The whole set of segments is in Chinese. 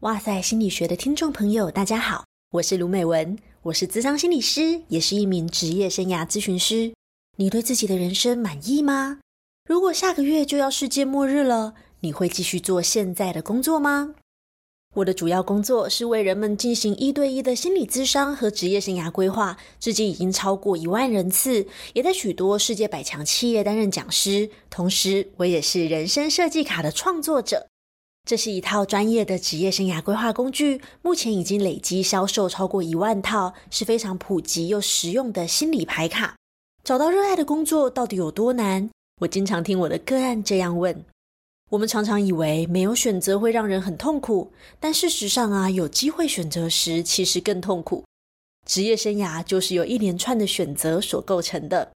哇塞心理学的听众朋友，大家好，我是卢美文，我是资商心理师，也是一名职业生涯咨询师。你对自己的人生满意吗？如果下个月就要世界末日了，你会继续做现在的工作吗？我的主要工作是为人们进行一对一的心理咨商和职业生涯规划，至今已经超过一万人次，也在许多世界百强企业担任讲师。同时，我也是人生设计卡的创作者。这是一套专业的职业生涯规划工具，目前已经累积销售超过一万套，是非常普及又实用的心理牌卡。找到热爱的工作到底有多难？我经常听我的个案这样问。我们常常以为没有选择会让人很痛苦，但事实上啊，有机会选择时其实更痛苦。职业生涯就是由一连串的选择所构成的。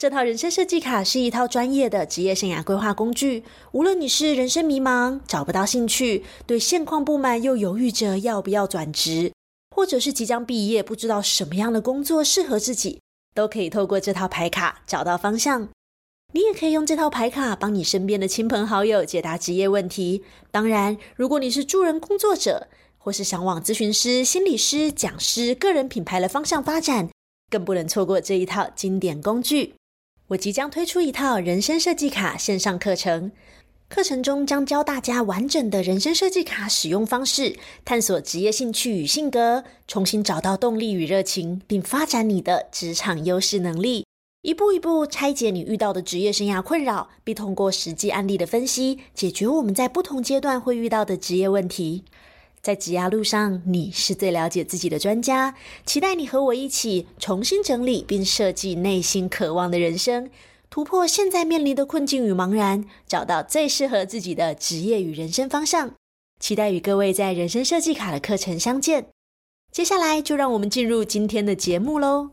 这套人生设计卡是一套专业的职业生涯规划工具。无论你是人生迷茫、找不到兴趣、对现况不满又犹豫着要不要转职，或者是即将毕业不知道什么样的工作适合自己，都可以透过这套牌卡找到方向。你也可以用这套牌卡帮你身边的亲朋好友解答职业问题。当然，如果你是助人工作者，或是想往咨询师、心理师、讲师、个人品牌的方向发展，更不能错过这一套经典工具。我即将推出一套人生设计卡线上课程，课程中将教大家完整的人生设计卡使用方式，探索职业兴趣与性格，重新找到动力与热情，并发展你的职场优势能力，一步一步拆解你遇到的职业生涯困扰，并通过实际案例的分析，解决我们在不同阶段会遇到的职业问题。在职涯路上，你是最了解自己的专家。期待你和我一起重新整理并设计内心渴望的人生，突破现在面临的困境与茫然，找到最适合自己的职业与人生方向。期待与各位在人生设计卡的课程相见。接下来就让我们进入今天的节目喽。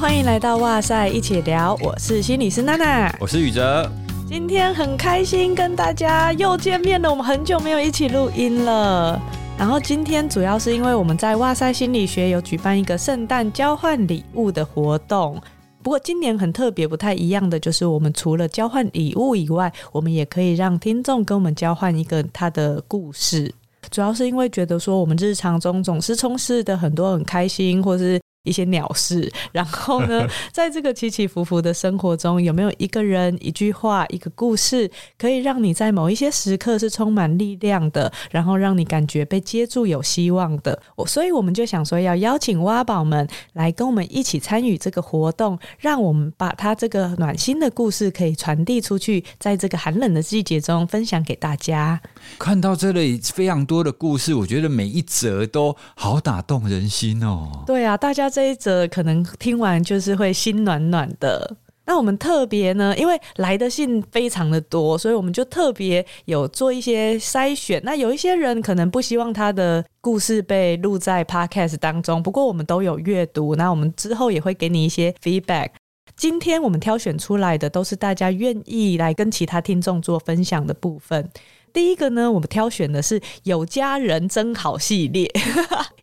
欢迎来到哇塞一起聊，我是心理师娜娜，我是宇哲，今天很开心跟大家又见面了，我们很久没有一起录音了。然后今天主要是因为我们在哇塞心理学有举办一个圣诞交换礼物的活动，不过今年很特别，不太一样的就是我们除了交换礼物以外，我们也可以让听众跟我们交换一个他的故事，主要是因为觉得说我们日常中总是充斥的很多很开心或是。一些鸟事，然后呢，在这个起起伏伏的生活中，有没有一个人、一句话、一个故事，可以让你在某一些时刻是充满力量的，然后让你感觉被接住、有希望的？我所以我们就想说，要邀请挖宝们来跟我们一起参与这个活动，让我们把他这个暖心的故事可以传递出去，在这个寒冷的季节中分享给大家。看到这里非常多的故事，我觉得每一则都好打动人心哦。对啊，大家。这一则可能听完就是会心暖暖的。那我们特别呢，因为来的信非常的多，所以我们就特别有做一些筛选。那有一些人可能不希望他的故事被录在 Podcast 当中，不过我们都有阅读，那我们之后也会给你一些 feedback。今天我们挑选出来的都是大家愿意来跟其他听众做分享的部分。第一个呢，我们挑选的是有家人真好系列。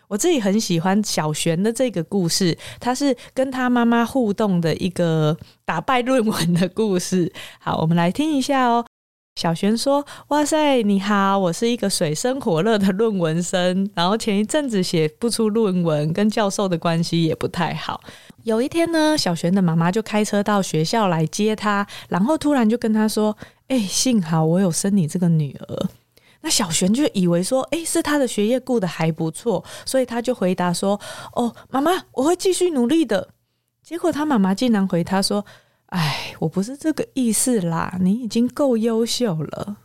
我自己很喜欢小璇的这个故事，他是跟他妈妈互动的一个打败论文的故事。好，我们来听一下哦。小璇说：“哇塞，你好，我是一个水深火热的论文生，然后前一阵子写不出论文，跟教授的关系也不太好。有一天呢，小璇的妈妈就开车到学校来接他，然后突然就跟他说：‘哎，幸好我有生你这个女儿。’”那小璇就以为说，诶，是他的学业顾得还不错，所以他就回答说：“哦，妈妈，我会继续努力的。”结果他妈妈竟然回他说：“哎，我不是这个意思啦，你已经够优秀了。”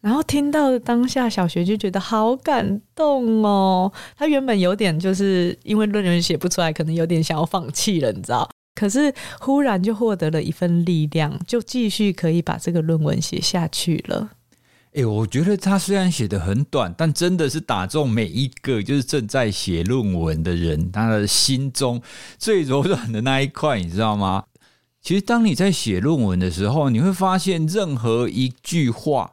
然后听到当下，小璇就觉得好感动哦。他原本有点就是因为论文写不出来，可能有点想要放弃了，你知道？可是忽然就获得了一份力量，就继续可以把这个论文写下去了。哎、我觉得他虽然写的很短，但真的是打中每一个就是正在写论文的人他的心中最柔软的那一块，你知道吗？其实当你在写论文的时候，你会发现任何一句话，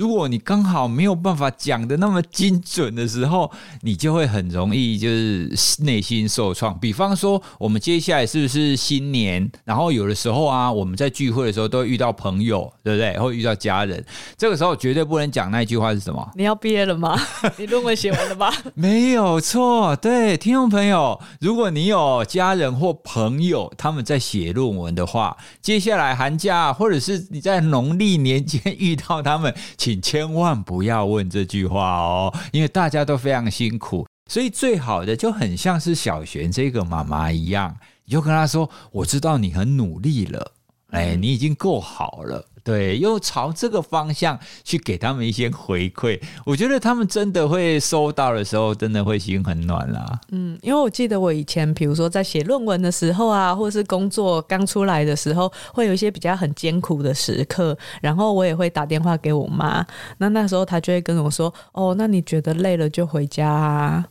如果你刚好没有办法讲的那么精准的时候，你就会很容易就是内心受创。比方说，我们接下来是不是新年？然后有的时候啊，我们在聚会的时候都会遇到朋友，对不对？会遇到家人，这个时候绝对不能讲那一句话是什么？你要毕业了吗？你论文写完了吗？没有错，对，听众朋友，如果你有家人或朋友他们在写论文的话，接下来寒假或者是你在农历年间遇到他们，请请千万不要问这句话哦，因为大家都非常辛苦，所以最好的就很像是小璇这个妈妈一样，你就跟她说：“我知道你很努力了，哎，你已经够好了。”对，又朝这个方向去给他们一些回馈，我觉得他们真的会收到的时候，真的会心很暖啦。嗯，因为我记得我以前，比如说在写论文的时候啊，或是工作刚出来的时候，会有一些比较很艰苦的时刻，然后我也会打电话给我妈，那那时候她就会跟我说：“哦，那你觉得累了就回家啊。”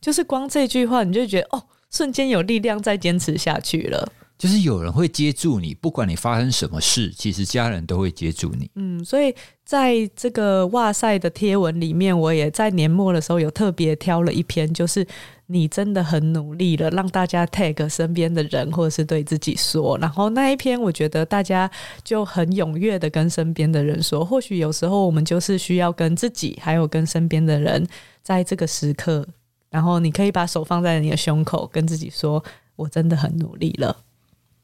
就是光这句话，你就觉得哦，瞬间有力量再坚持下去了。就是有人会接住你，不管你发生什么事，其实家人都会接住你。嗯，所以在这个哇塞的贴文里面，我也在年末的时候有特别挑了一篇，就是你真的很努力了，让大家 tag 身边的人或者是对自己说。然后那一篇，我觉得大家就很踊跃的跟身边的人说。或许有时候我们就是需要跟自己，还有跟身边的人，在这个时刻，然后你可以把手放在你的胸口，跟自己说：“我真的很努力了。”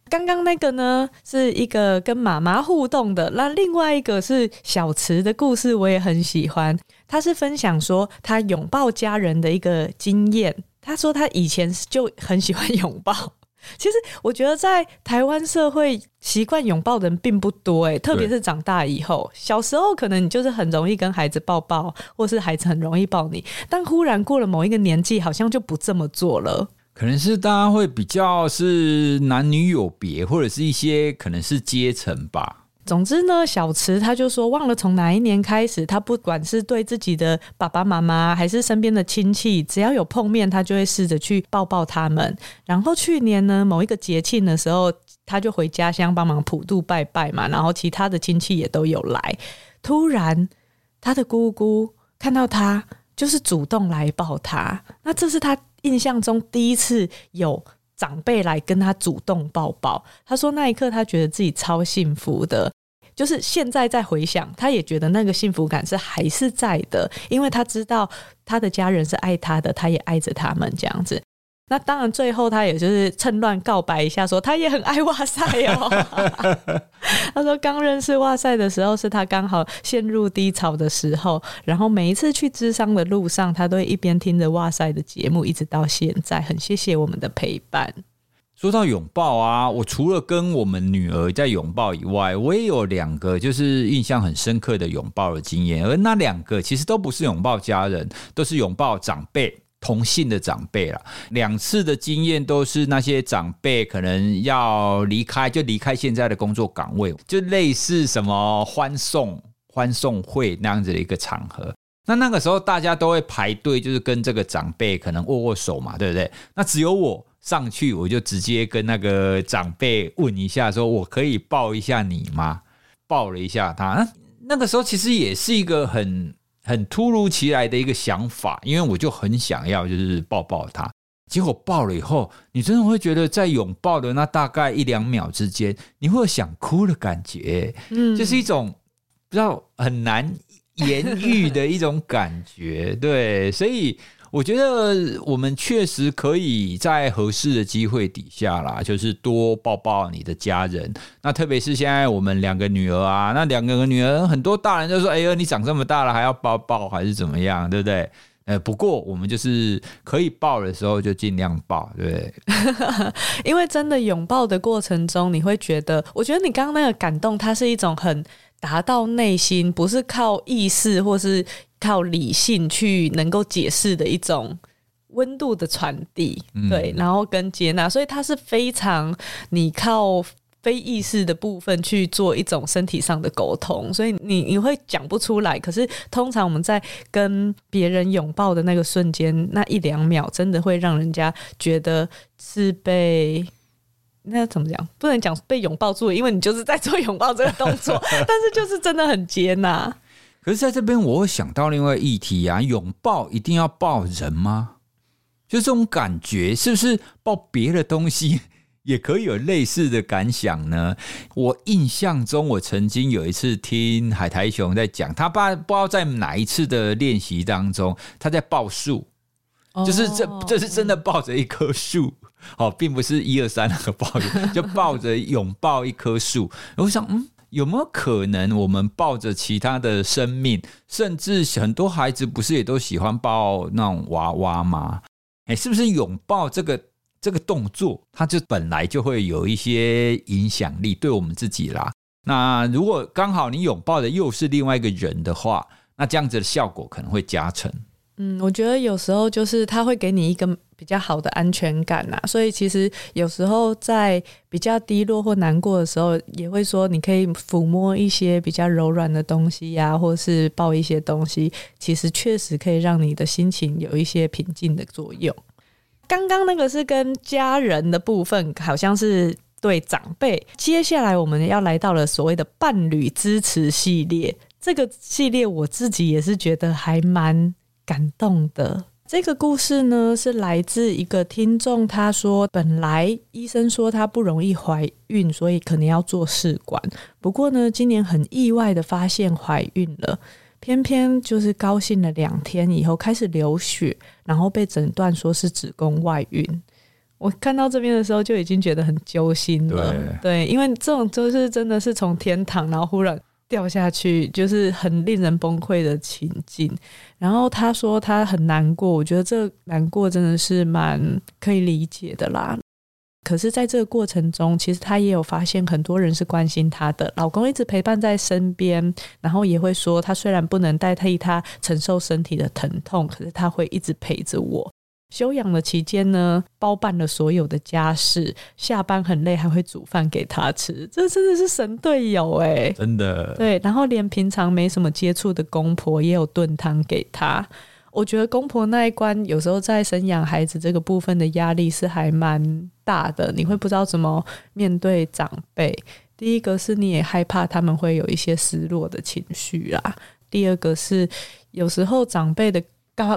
刚刚那个呢，是一个跟妈妈互动的，那另外一个是小池的故事，我也很喜欢。他是分享说他拥抱家人的一个经验。他说他以前就很喜欢拥抱。其实我觉得在台湾社会习惯拥抱的人并不多，诶，特别是长大以后。小时候可能你就是很容易跟孩子抱抱，或是孩子很容易抱你，但忽然过了某一个年纪，好像就不这么做了。可能是大家会比较是男女有别，或者是一些可能是阶层吧。总之呢，小慈他就说，忘了从哪一年开始，他不管是对自己的爸爸妈妈，还是身边的亲戚，只要有碰面，他就会试着去抱抱他们。然后去年呢，某一个节庆的时候，他就回家乡帮忙普渡拜拜嘛，然后其他的亲戚也都有来。突然，他的姑姑看到他，就是主动来抱他。那这是他。印象中第一次有长辈来跟他主动抱抱，他说那一刻他觉得自己超幸福的，就是现在在回想，他也觉得那个幸福感是还是在的，因为他知道他的家人是爱他的，他也爱着他们这样子。那当然，最后他也就是趁乱告白一下，说他也很爱哇塞哦。他说刚认识哇塞的时候，是他刚好陷入低潮的时候，然后每一次去咨商的路上，他都一边听着哇塞的节目，一直到现在。很谢谢我们的陪伴。说到拥抱啊，我除了跟我们女儿在拥抱以外，我也有两个就是印象很深刻的拥抱的经验，而那两个其实都不是拥抱家人，都是拥抱长辈。同性的长辈了，两次的经验都是那些长辈可能要离开，就离开现在的工作岗位，就类似什么欢送欢送会那样子的一个场合。那那个时候大家都会排队，就是跟这个长辈可能握握手嘛，对不对？那只有我上去，我就直接跟那个长辈问一下，说我可以抱一下你吗？抱了一下他。那个时候其实也是一个很。很突如其来的一个想法，因为我就很想要，就是抱抱他。结果抱了以后，你真的会觉得在拥抱的那大概一两秒之间，你会有想哭的感觉，嗯，就是一种不知道很难言喻的一种感觉，对，所以。我觉得我们确实可以在合适的机会底下啦，就是多抱抱你的家人。那特别是现在我们两个女儿啊，那两个女儿很多大人就说：“哎呦，你长这么大了还要抱抱，还是怎么样？对不对？”呃，不过我们就是可以抱的时候就尽量抱，对不对？因为真的拥抱的过程中，你会觉得，我觉得你刚刚那个感动，它是一种很达到内心，不是靠意识或是。靠理性去能够解释的一种温度的传递，对，然后跟接纳，所以它是非常你靠非意识的部分去做一种身体上的沟通，所以你你会讲不出来。可是通常我们在跟别人拥抱的那个瞬间，那一两秒，真的会让人家觉得是被那怎么讲？不能讲被拥抱住，因为你就是在做拥抱这个动作，但是就是真的很接纳。可是在这边，我会想到另外议题啊，拥抱一定要抱人吗？就这种感觉，是不是抱别的东西也可以有类似的感想呢？我印象中，我曾经有一次听海苔熊在讲，他爸不知道在哪一次的练习当中，他在抱树，就是这这是真的抱着一棵树，哦，并不是一二三那个抱着，就抱着拥抱一棵树。我想，嗯，有没有可能我们抱着其他的生命，甚至很多孩子不是也都喜欢抱那种娃娃吗？哎，是不是拥抱这个这个动作，它就本来就会有一些影响力对我们自己啦。那如果刚好你拥抱的又是另外一个人的话，那这样子的效果可能会加成。嗯，我觉得有时候就是他会给你一个比较好的安全感呐，所以其实有时候在比较低落或难过的时候，也会说你可以抚摸一些比较柔软的东西呀，或是抱一些东西，其实确实可以让你的心情有一些平静的作用。刚刚那个是跟家人的部分，好像是对长辈。接下来我们要来到了所谓的伴侣支持系列，这个系列我自己也是觉得还蛮。感动的这个故事呢，是来自一个听众。他说，本来医生说她不容易怀孕，所以可能要做试管。不过呢，今年很意外的发现怀孕了，偏偏就是高兴了两天以后开始流血，然后被诊断说是子宫外孕。我看到这边的时候就已经觉得很揪心了。对，对，因为这种就是真的是从天堂，然后忽然。掉下去就是很令人崩溃的情境，然后他说他很难过，我觉得这难过真的是蛮可以理解的啦。可是，在这个过程中，其实他也有发现很多人是关心他的，老公一直陪伴在身边，然后也会说他虽然不能代替他承受身体的疼痛，可是他会一直陪着我。休养的期间呢，包办了所有的家事，下班很累还会煮饭给他吃，这真的是神队友哎，真的。对，然后连平常没什么接触的公婆也有炖汤给他。我觉得公婆那一关有时候在生养孩子这个部分的压力是还蛮大的，你会不知道怎么面对长辈。第一个是你也害怕他们会有一些失落的情绪啦，第二个是有时候长辈的。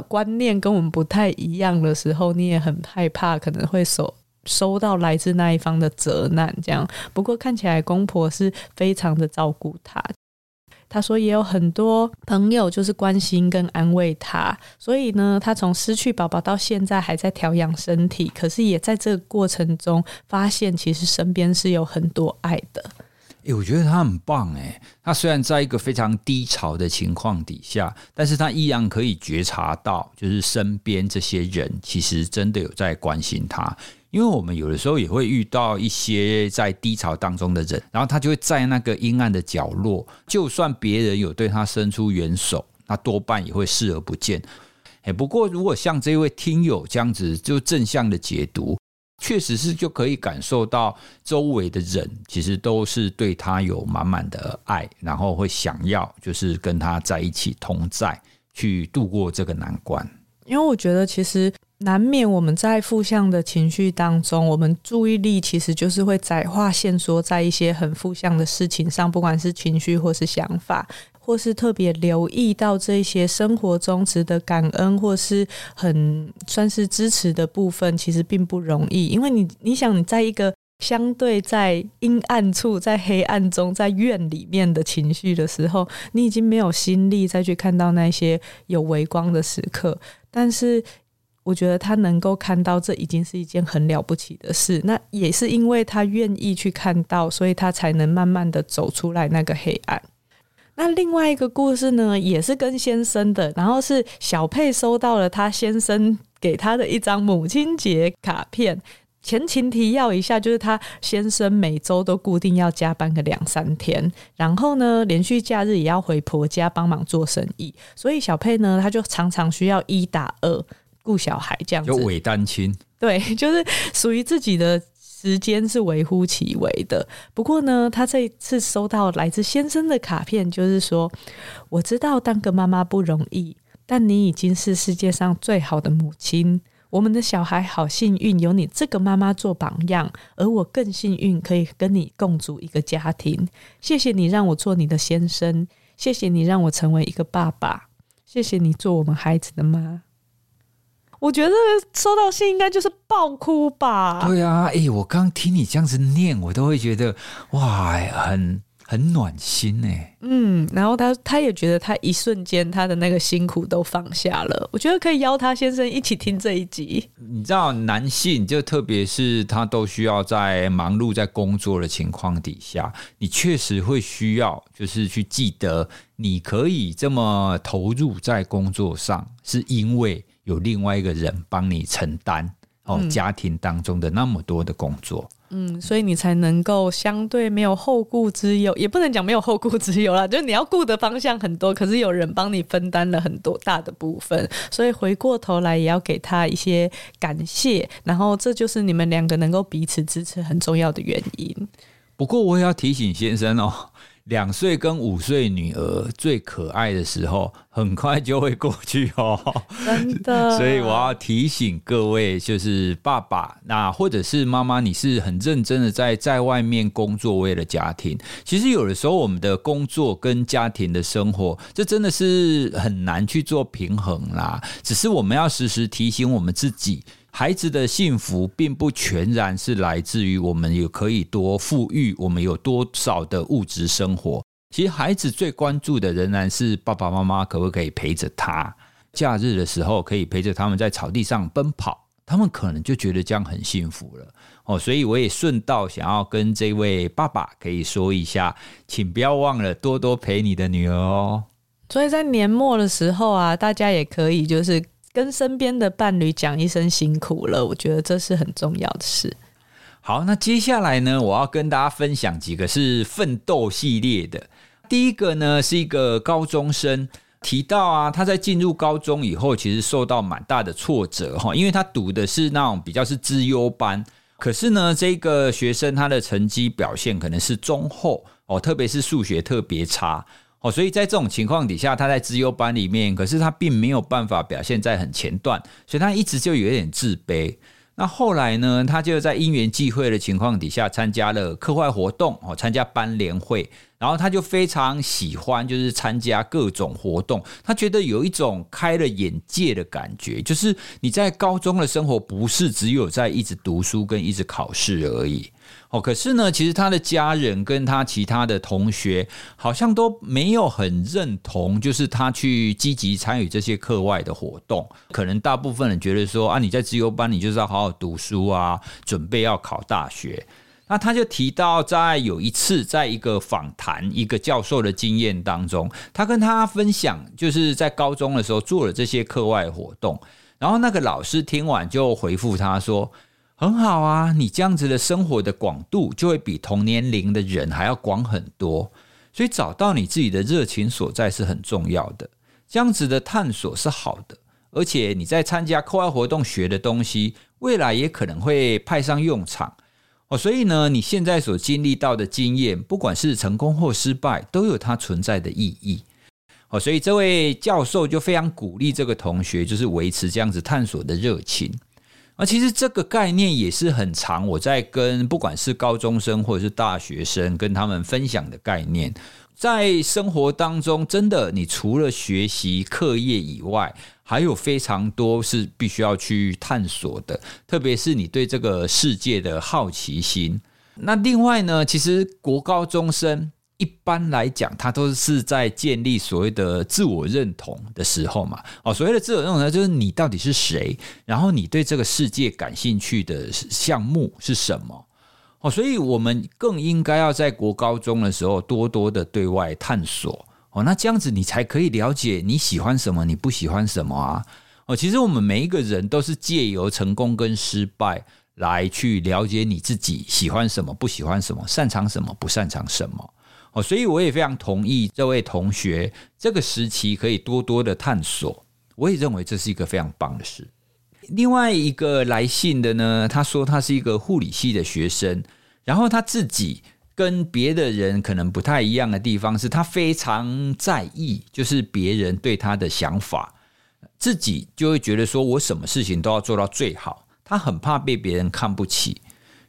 观念跟我们不太一样的时候，你也很害怕可能会收收到来自那一方的责难。这样，不过看起来公婆是非常的照顾他。他说也有很多朋友就是关心跟安慰他，所以呢，他从失去宝宝到现在还在调养身体，可是也在这个过程中发现，其实身边是有很多爱的。我觉得他很棒欸。他虽然在一个非常低潮的情况底下，但是他依然可以觉察到，就是身边这些人其实真的有在关心他。因为我们有的时候也会遇到一些在低潮当中的人，然后他就会在那个阴暗的角落，就算别人有对他伸出援手，他多半也会视而不见。欸，不过如果像这位听友这样子，就正向的解读。确实是就可以感受到周围的人其实都是对他有满满的爱，然后会想要就是跟他在一起同在，去度过这个难关。因为我觉得其实难免我们在负向的情绪当中，我们注意力其实就是会窄化线索在一些很负向的事情上，不管是情绪或是想法。或是特别留意到这些生活中值得感恩或是很算是支持的部分，其实并不容易。因为你你想你在一个相对在阴暗处、在黑暗中、在院里面的情绪的时候，你已经没有心力再去看到那些有微光的时刻。但是我觉得他能够看到，这已经是一件很了不起的事。那也是因为他愿意去看到，所以他才能慢慢的走出来那个黑暗。那另外一个故事呢，也是跟先生的，然后是小佩收到了他先生给他的一张母亲节卡片。前情提要一下，就是他先生每周都固定要加班个两三天，然后呢，连续假日也要回婆家帮忙做生意，所以小佩呢，他就常常需要一打二顾小孩这样子，就伪单亲，对，就是属于自己的。时间是微乎其微的，不过呢，他这一次收到来自先生的卡片，就是说，我知道当个妈妈不容易，但你已经是世界上最好的母亲。我们的小孩好幸运，有你这个妈妈做榜样，而我更幸运，可以跟你共组一个家庭。谢谢你让我做你的先生，谢谢你让我成为一个爸爸，谢谢你做我们孩子的妈。我觉得收到信应该就是爆哭吧？对啊，哎、欸，我刚听你这样子念，我都会觉得哇，很很暖心哎。嗯，然后他他也觉得他一瞬间他的那个辛苦都放下了。我觉得可以邀他先生一起听这一集。你知道，男性就特别是他都需要在忙碌在工作的情况底下，你确实会需要就是去记得，你可以这么投入在工作上，是因为。有另外一个人帮你承担哦，家庭当中的那么多的工作，嗯，所以你才能够相对没有后顾之忧，也不能讲没有后顾之忧啦，就是你要顾的方向很多，可是有人帮你分担了很多大的部分，所以回过头来也要给他一些感谢，然后这就是你们两个能够彼此支持很重要的原因。不过我也要提醒先生哦。两岁跟五岁女儿最可爱的时候，很快就会过去哦。真的，所以我要提醒各位，就是爸爸，那或者是妈妈，你是很认真的在在外面工作，为了家庭。其实有的时候，我们的工作跟家庭的生活，这真的是很难去做平衡啦。只是我们要时时提醒我们自己。孩子的幸福并不全然是来自于我们有可以多富裕，我们有多少的物质生活。其实孩子最关注的仍然是爸爸妈妈可不可以陪着他。假日的时候可以陪着他们在草地上奔跑，他们可能就觉得这样很幸福了。哦，所以我也顺道想要跟这位爸爸可以说一下，请不要忘了多多陪你的女儿哦。所以在年末的时候啊，大家也可以就是。跟身边的伴侣讲一声辛苦了，我觉得这是很重要的事。好，那接下来呢，我要跟大家分享几个是奋斗系列的。第一个呢，是一个高中生提到啊，他在进入高中以后，其实受到蛮大的挫折哈，因为他读的是那种比较是资优班，可是呢，这个学生他的成绩表现可能是中后哦，特别是数学特别差。哦，所以在这种情况底下，他在资优班里面，可是他并没有办法表现在很前段，所以他一直就有点自卑。那后来呢，他就在因缘际会的情况底下，参加了课外活动，哦，参加班联会，然后他就非常喜欢，就是参加各种活动。他觉得有一种开了眼界的感觉，就是你在高中的生活不是只有在一直读书跟一直考试而已。哦，可是呢，其实他的家人跟他其他的同学好像都没有很认同，就是他去积极参与这些课外的活动。可能大部分人觉得说啊，你在自由班，你就是要好好读书啊，准备要考大学。那他就提到，在有一次，在一个访谈一个教授的经验当中，他跟他分享，就是在高中的时候做了这些课外活动，然后那个老师听完就回复他说。很好啊，你这样子的生活的广度就会比同年龄的人还要广很多，所以找到你自己的热情所在是很重要的。这样子的探索是好的，而且你在参加课外活动学的东西，未来也可能会派上用场哦。所以呢，你现在所经历到的经验，不管是成功或失败，都有它存在的意义哦。所以这位教授就非常鼓励这个同学，就是维持这样子探索的热情。而其实这个概念也是很常，我在跟不管是高中生或者是大学生跟他们分享的概念，在生活当中，真的，你除了学习课业以外，还有非常多是必须要去探索的，特别是你对这个世界的好奇心。那另外呢，其实国高中生。一般来讲，他都是在建立所谓的自我认同的时候嘛。哦，所谓的自我认同呢，就是你到底是谁，然后你对这个世界感兴趣的项目是什么。哦，所以我们更应该要在国高中的时候多多的对外探索。哦，那这样子你才可以了解你喜欢什么，你不喜欢什么啊。哦，其实我们每一个人都是借由成功跟失败来去了解你自己喜欢什么，不喜欢什么，擅长什么，不擅长什么。哦，所以我也非常同意这位同学这个时期可以多多的探索，我也认为这是一个非常棒的事。另外一个来信的呢，他说他是一个护理系的学生，然后他自己跟别的人可能不太一样的地方是他非常在意，就是别人对他的想法，自己就会觉得说我什么事情都要做到最好，他很怕被别人看不起。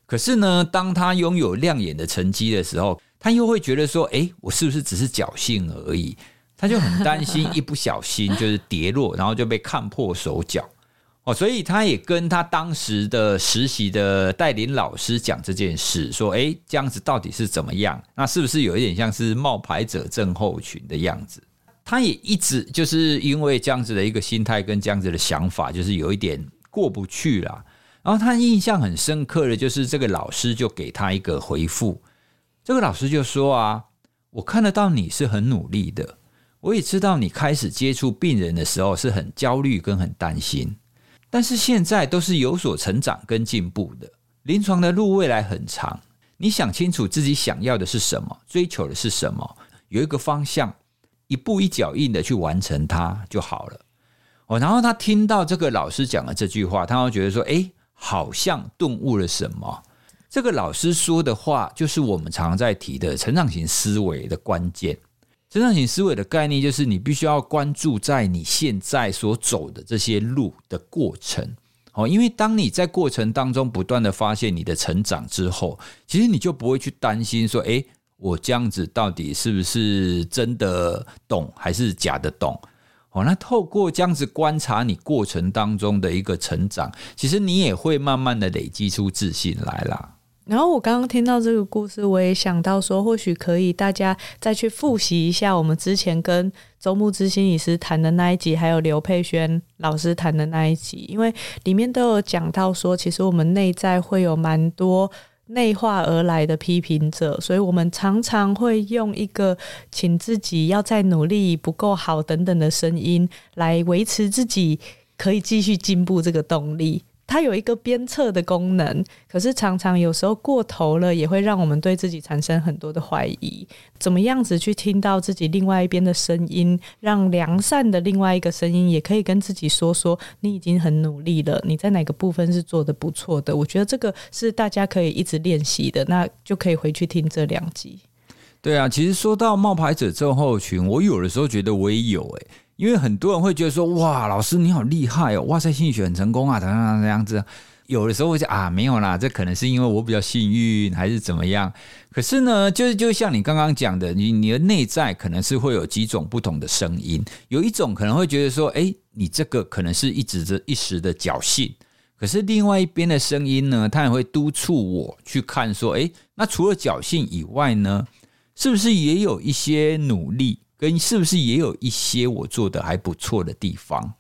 可是呢，当他拥有亮眼的成绩的时候，他又会觉得说，哎，我是不是只是侥幸而已？他就很担心 一不小心就是跌落，然后就被看破手脚。哦，所以他也跟他当时的实习的带领老师讲这件事，说，哎，这样子到底是怎么样？那是不是有一点像是冒牌者症候群的样子？他也一直就是因为这样子的一个心态跟这样子的想法，就是有一点过不去了。然后他印象很深刻的就是这个老师就给他一个回复，这个老师就说啊，我看得到你是很努力的，我也知道你开始接触病人的时候是很焦虑跟很担心，但是现在都是有所成长跟进步的。临床的路未来很长，你想清楚自己想要的是什么，追求的是什么，有一个方向。一步一脚印的去完成它就好了。哦，然后他听到这个老师讲的这句话，他会觉得说：“哎，好像顿悟了什么。”这个老师说的话，就是我们常常在提的成长型思维的关键。成长型思维的概念，就是你必须要关注在你现在所走的这些路的过程。哦，因为当你在过程当中不断的发现你的成长之后，其实你就不会去担心说：“哎。”我这样子到底是不是真的懂，还是假的懂？哦，那透过这样子观察你过程当中的一个成长，其实你也会慢慢的累积出自信来啦。然后我刚刚听到这个故事，我也想到说，或许可以大家再去复习一下我们之前跟周牧之心理师谈的那一集，还有刘佩轩老师谈的那一集，因为里面都有讲到说，其实我们内在会有蛮多。内化而来的批评者，所以我们常常会用一个“请自己要再努力，不够好”等等的声音来维持自己可以继续进步这个动力。它有一个鞭策的功能，可是常常有时候过头了，也会让我们对自己产生很多的怀疑。怎么样子去听到自己另外一边的声音，让良善的另外一个声音也可以跟自己说说，你已经很努力了，你在哪个部分是做得不错的？我觉得这个是大家可以一直练习的，那就可以回去听这两集。对啊，其实说到冒牌者症候群，我有的时候觉得我也有诶。因为很多人会觉得说，哇，老师你好厉害哦，哇塞，心理学很成功啊，怎样怎样子。有的时候会讲啊，没有啦，这可能是因为我比较幸运，还是怎么样。可是呢，就是就像你刚刚讲的，你你的内在可能是会有几种不同的声音。有一种可能会觉得说，哎，你这个可能是一直的一时的侥幸。可是另外一边的声音呢，他也会督促我去看说，哎，那除了侥幸以外呢，是不是也有一些努力？跟是不是也有一些我做的还不错的地方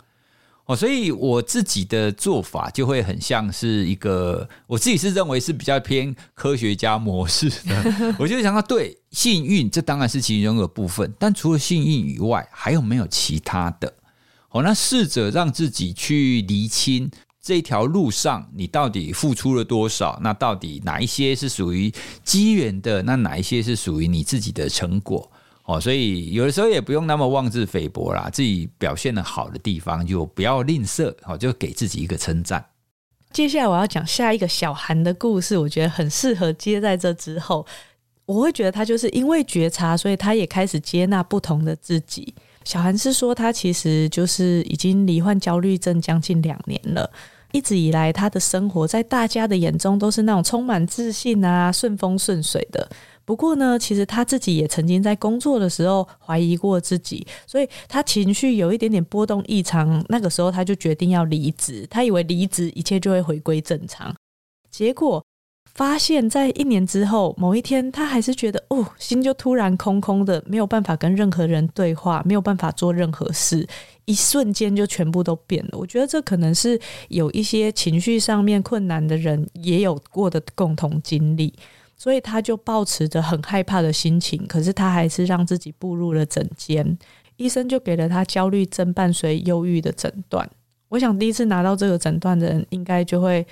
哦，所以我自己的做法就会很像是一个，我自己是认为是比较偏科学家模式的。我就想到，对，幸运这当然是其中一个部分，但除了幸运以外，还有没有其他的？哦，那试着让自己去厘清这条路上你到底付出了多少，那到底哪一些是属于机缘的，那哪一些是属于你自己的成果？哦，所以有的时候也不用那么妄自菲薄啦，自己表现的好的地方就不要吝啬，哦，就给自己一个称赞。接下来我要讲下一个小韩的故事，我觉得很适合接在这之后。我会觉得他就是因为觉察，所以他也开始接纳不同的自己。小韩是说，他其实就是已经罹患焦虑症将近两年了，一直以来他的生活在大家的眼中都是那种充满自信啊、顺风顺水的。不过呢，其实他自己也曾经在工作的时候怀疑过自己，所以他情绪有一点点波动异常。那个时候他就决定要离职，他以为离职一切就会回归正常。结果发现，在一年之后某一天，他还是觉得哦，心就突然空空的，没有办法跟任何人对话，没有办法做任何事，一瞬间就全部都变了。我觉得这可能是有一些情绪上面困难的人也有过的共同经历。所以他就抱持着很害怕的心情，可是他还是让自己步入了诊间，医生就给了他焦虑症伴随忧郁的诊断。我想第一次拿到这个诊断的人，应该就会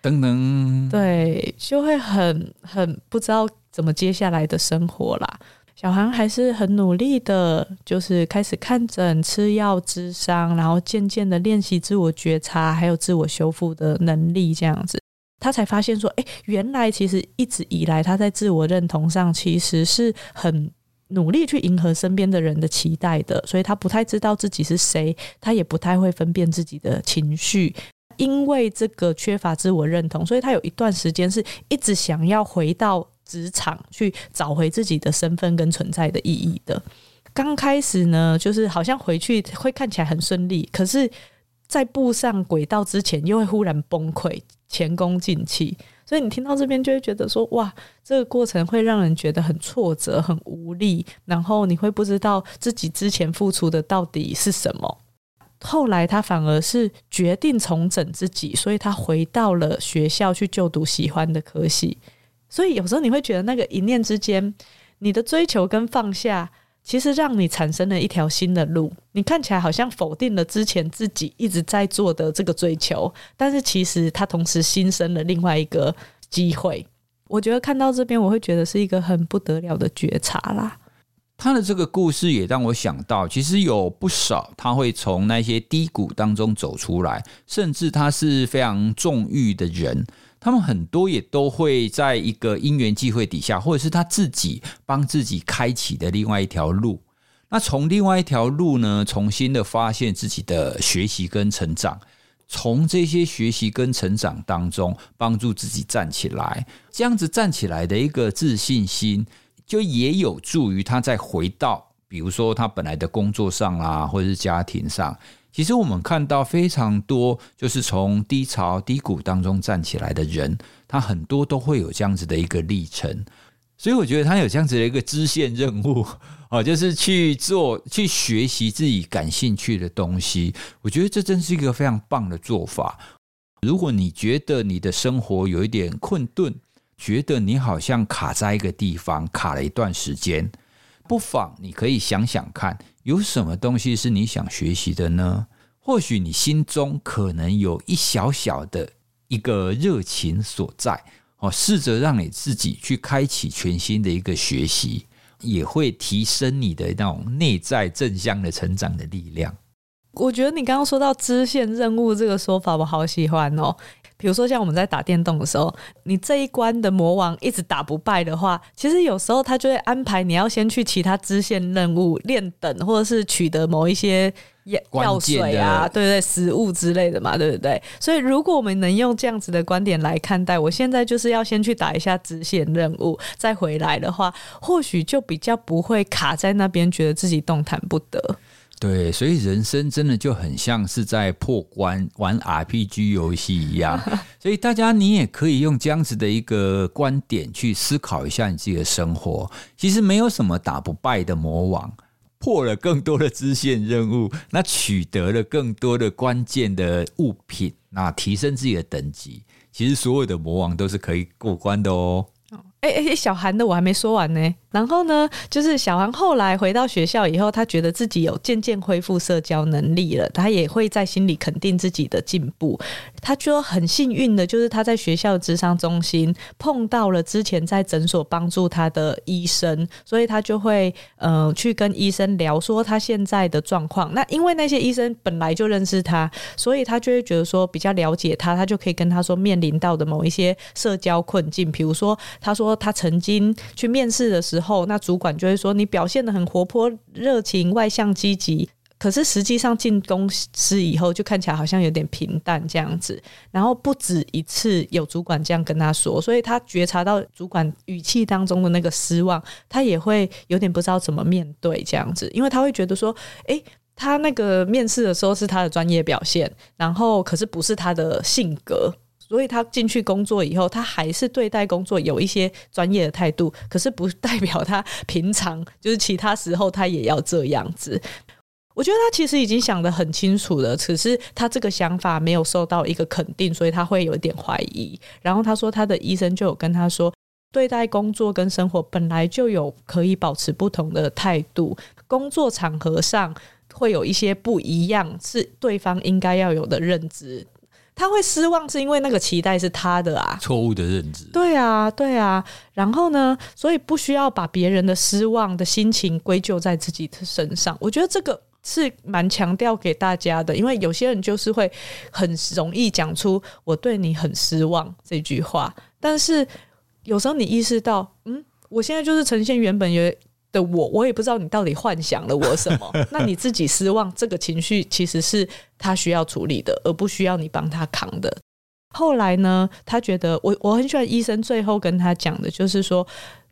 噔噔，对，就会很很不知道怎么接下来的生活啦。小韩还是很努力的，就是开始看诊、吃药、治伤，然后渐渐的练习自我觉察，还有自我修复的能力，这样子。他才发现说，哎，原来其实一直以来他在自我认同上其实是很努力去迎合身边的人的期待的，所以他不太知道自己是谁，他也不太会分辨自己的情绪。因为这个缺乏自我认同，所以他有一段时间是一直想要回到职场去找回自己的身份跟存在的意义的。刚开始呢，就是好像回去会看起来很顺利，可是，在步上轨道之前，又会忽然崩溃，前功尽弃。所以你听到这边就会觉得说，哇，这个过程会让人觉得很挫折、很无力，然后你会不知道自己之前付出的到底是什么。后来他反而是决定重整自己，所以他回到了学校去就读喜欢的科系。所以有时候你会觉得那个一念之间，你的追求跟放下。其实让你产生了一条新的路，你看起来好像否定了之前自己一直在做的这个追求，但是其实它同时新生了另外一个机会。我觉得看到这边，我会觉得是一个很不得了的觉察啦。他的这个故事也让我想到，其实有不少他会从那些低谷当中走出来，甚至他是非常纵欲的人。他们很多也都会在一个因缘际会底下，或者是他自己帮自己开启的另外一条路。那从另外一条路呢，重新的发现自己的学习跟成长，从这些学习跟成长当中帮助自己站起来。这样子站起来的一个自信心，就也有助于他再回到，比如说他本来的工作上啊，或者是家庭上。其实我们看到非常多，就是从低潮、低谷当中站起来的人，他很多都会有这样子的一个历程。所以我觉得他有这样子的一个支线任务，啊，就是去做、去学习自己感兴趣的东西。我觉得这真是一个非常棒的做法。如果你觉得你的生活有一点困顿，觉得你好像卡在一个地方，卡了一段时间。不妨你可以想想看，有什么东西是你想学习的呢？或许你心中可能有一小小的一个热情所在哦，试着让你自己去开启全新的一个学习，也会提升你的那种内在正向的成长的力量。我觉得你刚刚说到支线任务这个说法，我好喜欢哦。比如说，像我们在打电动的时候，你这一关的魔王一直打不败的话，其实有时候他就会安排你要先去其他支线任务练等，或者是取得某一些药水啊，对对，食物之类的嘛，对不对？所以，如果我们能用这样子的观点来看待，我现在就是要先去打一下支线任务，再回来的话，或许就比较不会卡在那边，觉得自己动弹不得。对，所以人生真的就很像是在破关玩 RPG 游戏一样。所以大家，你也可以用这样子的一个观点去思考一下你自己的生活。其实没有什么打不败的魔王，破了更多的支线任务，那取得了更多的关键的物品，那提升自己的等级。其实所有的魔王都是可以过关的哦。哎哎，小韩的我还没说完呢。然后呢，就是小韩后来回到学校以后，他觉得自己有渐渐恢复社交能力了，他也会在心里肯定自己的进步。他说很幸运的，就是他在学校的咨商中心碰到了之前在诊所帮助他的医生，所以他就会呃去跟医生聊说他现在的状况。那因为那些医生本来就认识他，所以他就会觉得说比较了解他，他就可以跟他说面临到的某一些社交困境，比如说他说。说他曾经去面试的时候，那主管就会说你表现得很活泼、热情、外向、积极，可是实际上进公司以后就看起来好像有点平淡这样子。然后不止一次有主管这样跟他说，所以他觉察到主管语气当中的那个失望，他也会有点不知道怎么面对这样子，因为他会觉得说，诶，他那个面试的时候是他的专业表现，然后可是不是他的性格。所以他进去工作以后，他还是对待工作有一些专业的态度，可是不代表他平常就是其他时候他也要这样子。我觉得他其实已经想得很清楚了，只是他这个想法没有受到一个肯定，所以他会有点怀疑。然后他说，他的医生就有跟他说，对待工作跟生活本来就有可以保持不同的态度，工作场合上会有一些不一样，是对方应该要有的认知。他会失望，是因为那个期待是他的啊，错误的认知。对啊，对啊。然后呢，所以不需要把别人的失望的心情归咎在自己的身上。我觉得这个是蛮强调给大家的，因为有些人就是会很容易讲出“我对你很失望”这句话，但是有时候你意识到，嗯，我现在就是呈现原本有。的我，我也不知道你到底幻想了我什么。那你自己失望，这个情绪其实是他需要处理的，而不需要你帮他扛的。后来呢，他觉得我我很喜欢医生最后跟他讲的，就是说，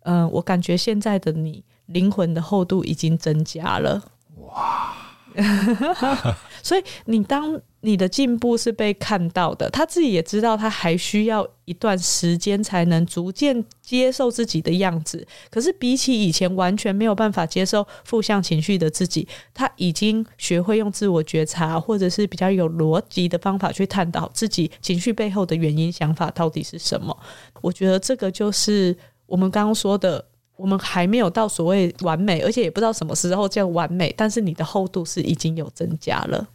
嗯、呃，我感觉现在的你灵魂的厚度已经增加了。哇！所以你当你的进步是被看到的，他自己也知道他还需要一段时间才能逐渐接受自己的样子。可是比起以前完全没有办法接受负向情绪的自己，他已经学会用自我觉察，或者是比较有逻辑的方法去探讨自己情绪背后的原因、想法到底是什么。我觉得这个就是我们刚刚说的。我们还没有到所谓完美，而且也不知道什么时候叫完美。但是你的厚度是已经有增加了。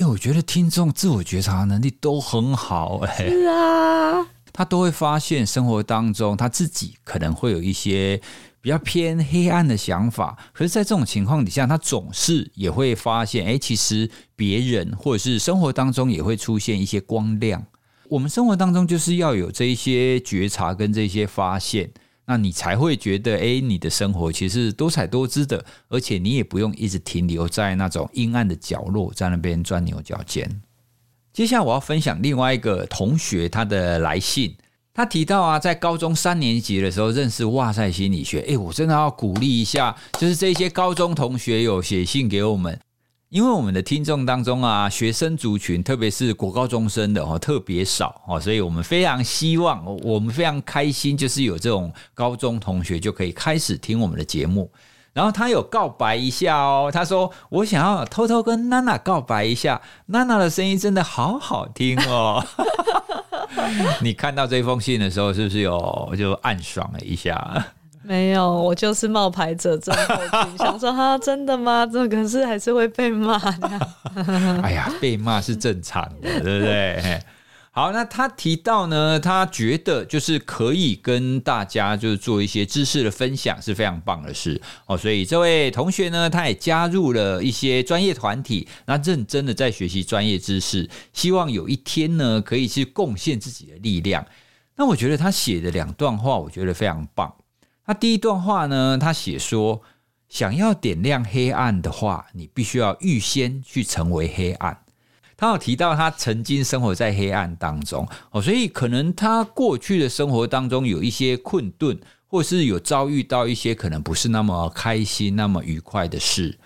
因为、欸、我觉得听众自我觉察能力都很好、欸，哎，是啊，他都会发现生活当中他自己可能会有一些比较偏黑暗的想法。可是，在这种情况底下，他总是也会发现，哎、欸，其实别人或者是生活当中也会出现一些光亮。我们生活当中就是要有这一些觉察跟这些发现。那你才会觉得，哎，你的生活其实多彩多姿的，而且你也不用一直停留在那种阴暗的角落，在那边钻牛角尖。接下来我要分享另外一个同学他的来信，他提到啊，在高中三年级的时候认识哇塞心理学，哎，我真的要鼓励一下，就是这些高中同学有写信给我们。因为我们的听众当中啊，学生族群，特别是国高中生的哦，特别少哦，所以我们非常希望，我们非常开心，就是有这种高中同学就可以开始听我们的节目。然后他有告白一下哦，他说：“我想要偷偷跟娜娜告白一下，娜娜的声音真的好好听哦。” 你看到这封信的时候，是不是有就暗爽了一下？没有，我就是冒牌者症候群，想说哈，真的吗？这可是还是会被骂的。哎呀，被骂是正常的，对不对？好，那他提到呢，他觉得就是可以跟大家就是做一些知识的分享，是非常棒的事哦。所以这位同学呢，他也加入了一些专业团体，那认真的在学习专业知识，希望有一天呢，可以去贡献自己的力量。那我觉得他写的两段话，我觉得非常棒。那第一段话呢，他写说，想要点亮黑暗的话，你必须要预先去成为黑暗。他有提到他曾经生活在黑暗当中哦，所以可能他过去的生活当中有一些困顿，或是有遭遇到一些可能不是那么开心、那么愉快的事。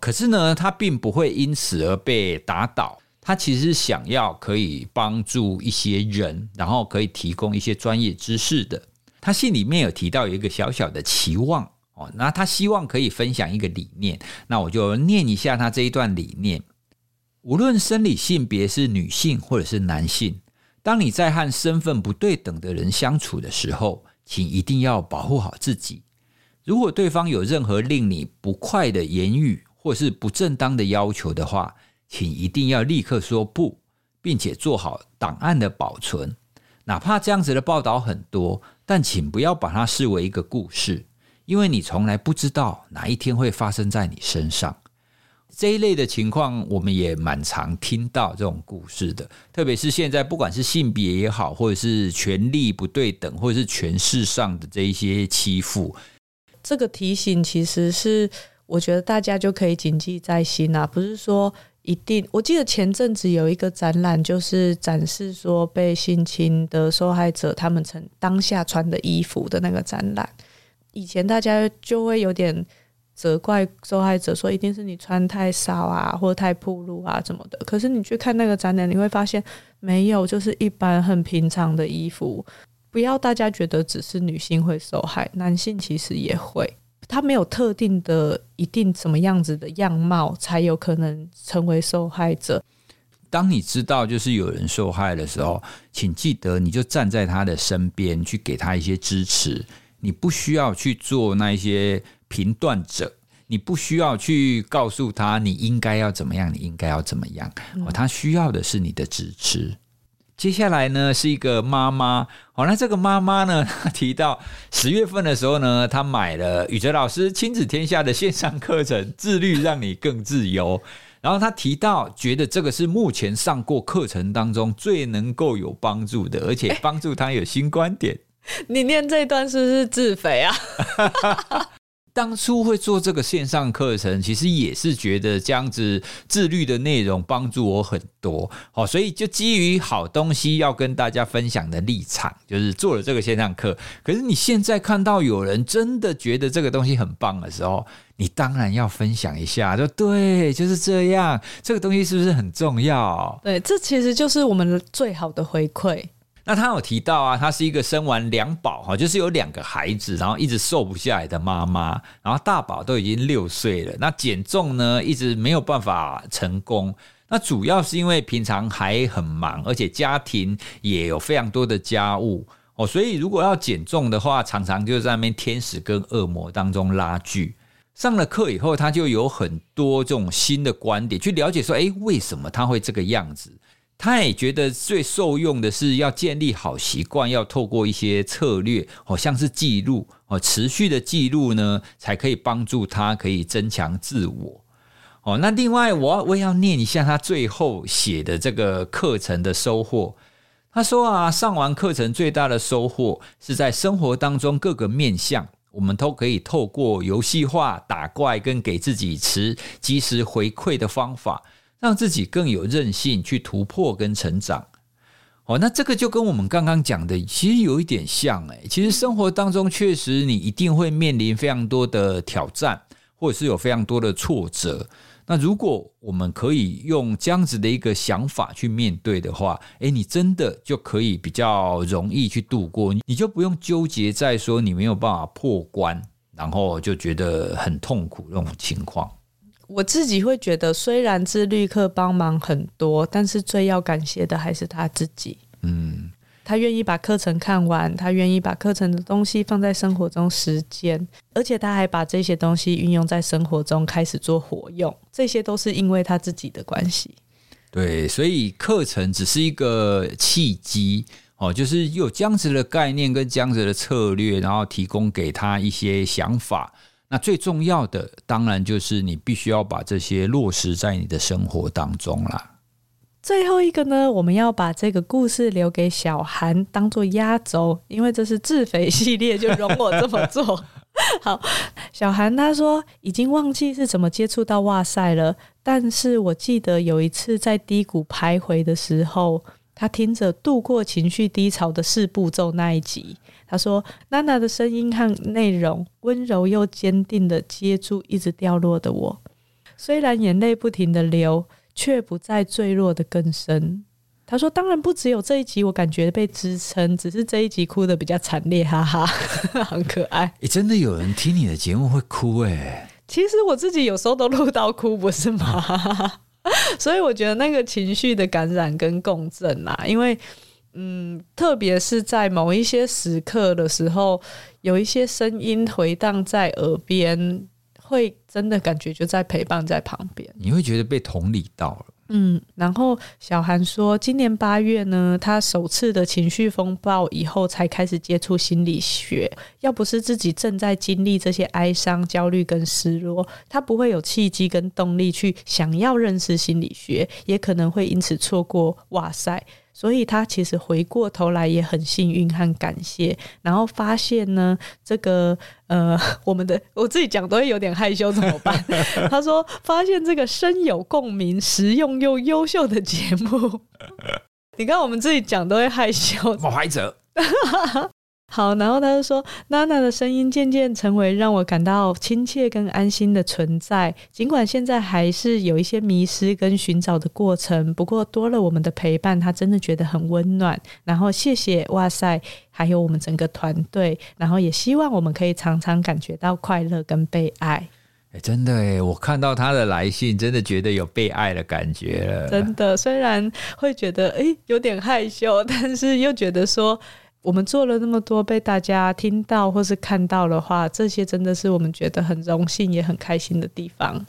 可是呢，他并不会因此而被打倒。他其实想要可以帮助一些人，然后可以提供一些专业知识的。他信里面有提到有一个小小的期望哦，那他希望可以分享一个理念，那我就念一下他这一段理念。无论生理性别是女性或者是男性，当你在和身份不对等的人相处的时候，请一定要保护好自己。如果对方有任何令你不快的言语或是不正当的要求的话，请一定要立刻说不，并且做好档案的保存。哪怕这样子的报道很多。但请不要把它视为一个故事，因为你从来不知道哪一天会发生在你身上。这一类的情况，我们也蛮常听到这种故事的。特别是现在，不管是性别也好，或者是权力不对等，或者是权势上的这一些欺负，这个提醒其实是我觉得大家就可以谨记在心啊，不是说。一定，我记得前阵子有一个展览，就是展示说被性侵的受害者他们曾当下穿的衣服的那个展览。以前大家就会有点责怪受害者，说一定是你穿太少啊，或太暴露啊，什么的。可是你去看那个展览，你会发现没有，就是一般很平常的衣服。不要大家觉得只是女性会受害，男性其实也会。他没有特定的一定什么样子的样貌才有可能成为受害者。当你知道就是有人受害的时候，请记得你就站在他的身边去给他一些支持。你不需要去做那一些评断者，你不需要去告诉他你应该要怎么样，你应该要怎么样。哦，他需要的是你的支持。接下来呢，是一个妈妈，好，那这个妈妈呢，她提到十月份的时候呢，她买了宇哲老师亲子天下的线上课程《自律让你更自由》，然后她提到觉得这个是目前上过课程当中最能够有帮助的，而且帮助她有新观点。你念这一段是不是自肥啊？当初会做这个线上课程，其实也是觉得这样子自律的内容帮助我很多。好，所以就基于好东西要跟大家分享的立场，就是做了这个线上课。可是你现在看到有人真的觉得这个东西很棒的时候，你当然要分享一下，就对，就是这样。这个东西是不是很重要？对，这其实就是我们最好的回馈。那他有提到啊，他是一个生完两宝哈，就是有两个孩子，然后一直瘦不下来的妈妈，然后大宝都已经六岁了，那减重呢一直没有办法成功。那主要是因为平常还很忙，而且家庭也有非常多的家务哦，所以如果要减重的话，常常就在那边天使跟恶魔当中拉锯。上了课以后，他就有很多这种新的观点去了解说，诶，为什么他会这个样子？他也觉得最受用的是要建立好习惯，要透过一些策略，好像是记录哦，持续的记录呢，才可以帮助他可以增强自我。哦，那另外我我也要念一下他最后写的这个课程的收获。他说啊，上完课程最大的收获是在生活当中各个面向，我们都可以透过游戏化打怪跟给自己持及时回馈的方法。让自己更有韧性去突破跟成长，哦，那这个就跟我们刚刚讲的其实有一点像诶。其实生活当中确实你一定会面临非常多的挑战，或者是有非常多的挫折。那如果我们可以用这样子的一个想法去面对的话，诶，你真的就可以比较容易去度过，你就不用纠结在说你没有办法破关，然后就觉得很痛苦这种情况。我自己会觉得，虽然自律课帮忙很多，但是最要感谢的还是他自己。嗯，他愿意把课程看完，他愿意把课程的东西放在生活中实践，而且他还把这些东西运用在生活中，开始做活用。这些都是因为他自己的关系。对，所以课程只是一个契机哦，就是有这样子的概念跟这样子的策略，然后提供给他一些想法。那最重要的，当然就是你必须要把这些落实在你的生活当中啦。最后一个呢，我们要把这个故事留给小韩当做压轴，因为这是自肥系列，就容我这么做。好，小韩他说已经忘记是怎么接触到哇塞了，但是我记得有一次在低谷徘徊的时候，他听着度过情绪低潮的四步骤那一集。他说：“娜娜的声音和内容温柔又坚定的接住一直掉落的我，虽然眼泪不停的流，却不再坠落的更深。”他说：“当然不只有这一集，我感觉被支撑，只是这一集哭的比较惨烈，哈哈，很可爱。”诶，真的有人听你的节目会哭诶？其实我自己有时候都录到哭，不是吗？所以我觉得那个情绪的感染跟共振啊，因为。嗯，特别是在某一些时刻的时候，有一些声音回荡在耳边，会真的感觉就在陪伴在旁边，你会觉得被同理到了。嗯，然后小韩说，今年八月呢，他首次的情绪风暴以后，才开始接触心理学。要不是自己正在经历这些哀伤、焦虑跟失落，他不会有契机跟动力去想要认识心理学，也可能会因此错过哇塞。所以他其实回过头来也很幸运和感谢，然后发现呢，这个呃，我们的我自己讲都会有点害羞，怎么办？他说发现这个深有共鸣、实用又优秀的节目，你看我们自己讲都会害羞，冒牌者。好，然后他就说，娜娜的声音渐渐成为让我感到亲切跟安心的存在。尽管现在还是有一些迷失跟寻找的过程，不过多了我们的陪伴，他真的觉得很温暖。然后谢谢哇塞，还有我们整个团队，然后也希望我们可以常常感觉到快乐跟被爱。欸、真的哎，我看到他的来信，真的觉得有被爱的感觉了。真的，虽然会觉得哎有点害羞，但是又觉得说。我们做了那么多，被大家听到或是看到的话，这些真的是我们觉得很荣幸也很开心的地方。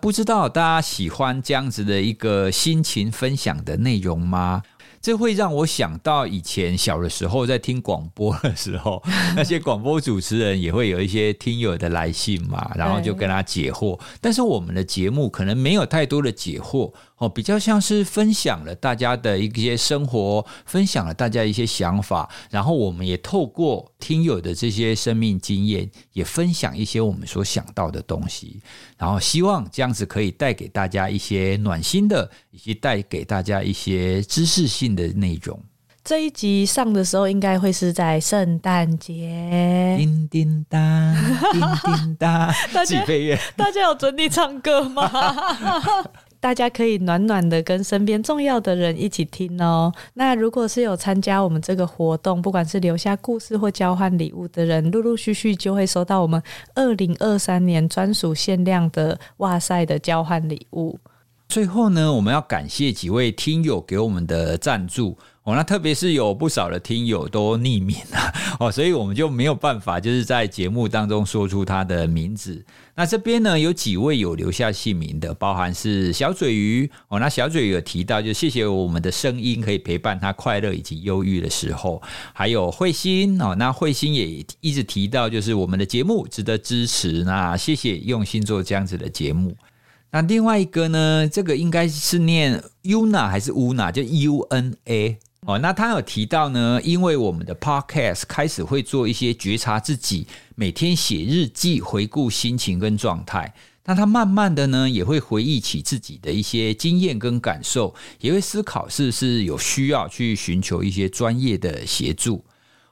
不知道大家喜欢这样子的一个心情分享的内容吗？这会让我想到以前小的时候在听广播的时候，那些广播主持人也会有一些听友的来信嘛，然后就跟他解惑。但是我们的节目可能没有太多的解惑哦，比较像是分享了大家的一些生活，分享了大家一些想法，然后我们也透过听友的这些生命经验，也分享一些我们所想到的东西，然后希望这样子可以带给大家一些暖心的，以及带给大家一些知识性的内容。这一集上的时候，应该会是在圣诞节。叮叮当，叮叮当，自己配乐。大家有准你唱歌吗？大家可以暖暖的跟身边重要的人一起听哦。那如果是有参加我们这个活动，不管是留下故事或交换礼物的人，陆陆续续就会收到我们二零二三年专属限量的哇塞的交换礼物。最后呢，我们要感谢几位听友给我们的赞助。哦，那特别是有不少的听友都匿名了 哦，所以我们就没有办法就是在节目当中说出他的名字。那这边呢，有几位有留下姓名的，包含是小嘴鱼哦。那小嘴鱼有提到，就谢谢我们的声音可以陪伴他快乐以及忧郁的时候。还有慧心哦，那慧心也一直提到，就是我们的节目值得支持。那谢谢用心做这样子的节目。那另外一个呢，这个应该是念 Una 还是 Una？就 U N A。哦，那他有提到呢，因为我们的 podcast 开始会做一些觉察自己，每天写日记，回顾心情跟状态。那他慢慢的呢，也会回忆起自己的一些经验跟感受，也会思考是不是有需要去寻求一些专业的协助。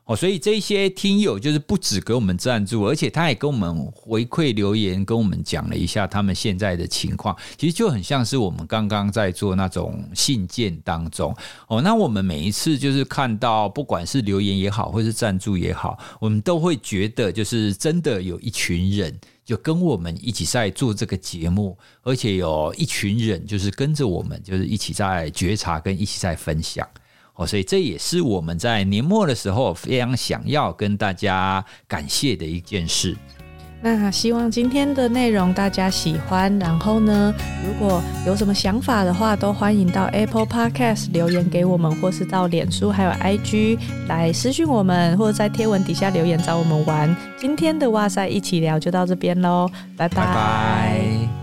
哦，所以这些听友就是不止给我们赞助，而且他也跟我们回馈留言，跟我们讲了一下他们现在的情况。其实就很像是我们刚刚在做那种信件当中。哦，那我们每一次就是看到，不管是留言也好，或是赞助也好，我们都会觉得就是真的有一群人就跟我们一起在做这个节目，而且有一群人就是跟着我们，就是一起在觉察跟一起在分享。哦，所以这也是我们在年末的时候非常想要跟大家感谢的一件事。那希望今天的内容大家喜欢，然后呢，如果有什么想法的话，都欢迎到 Apple Podcast 留言给我们，或是到脸书还有 IG 来私讯我们，或者在贴文底下留言找我们玩。今天的哇塞一起聊就到这边喽，拜拜。拜拜。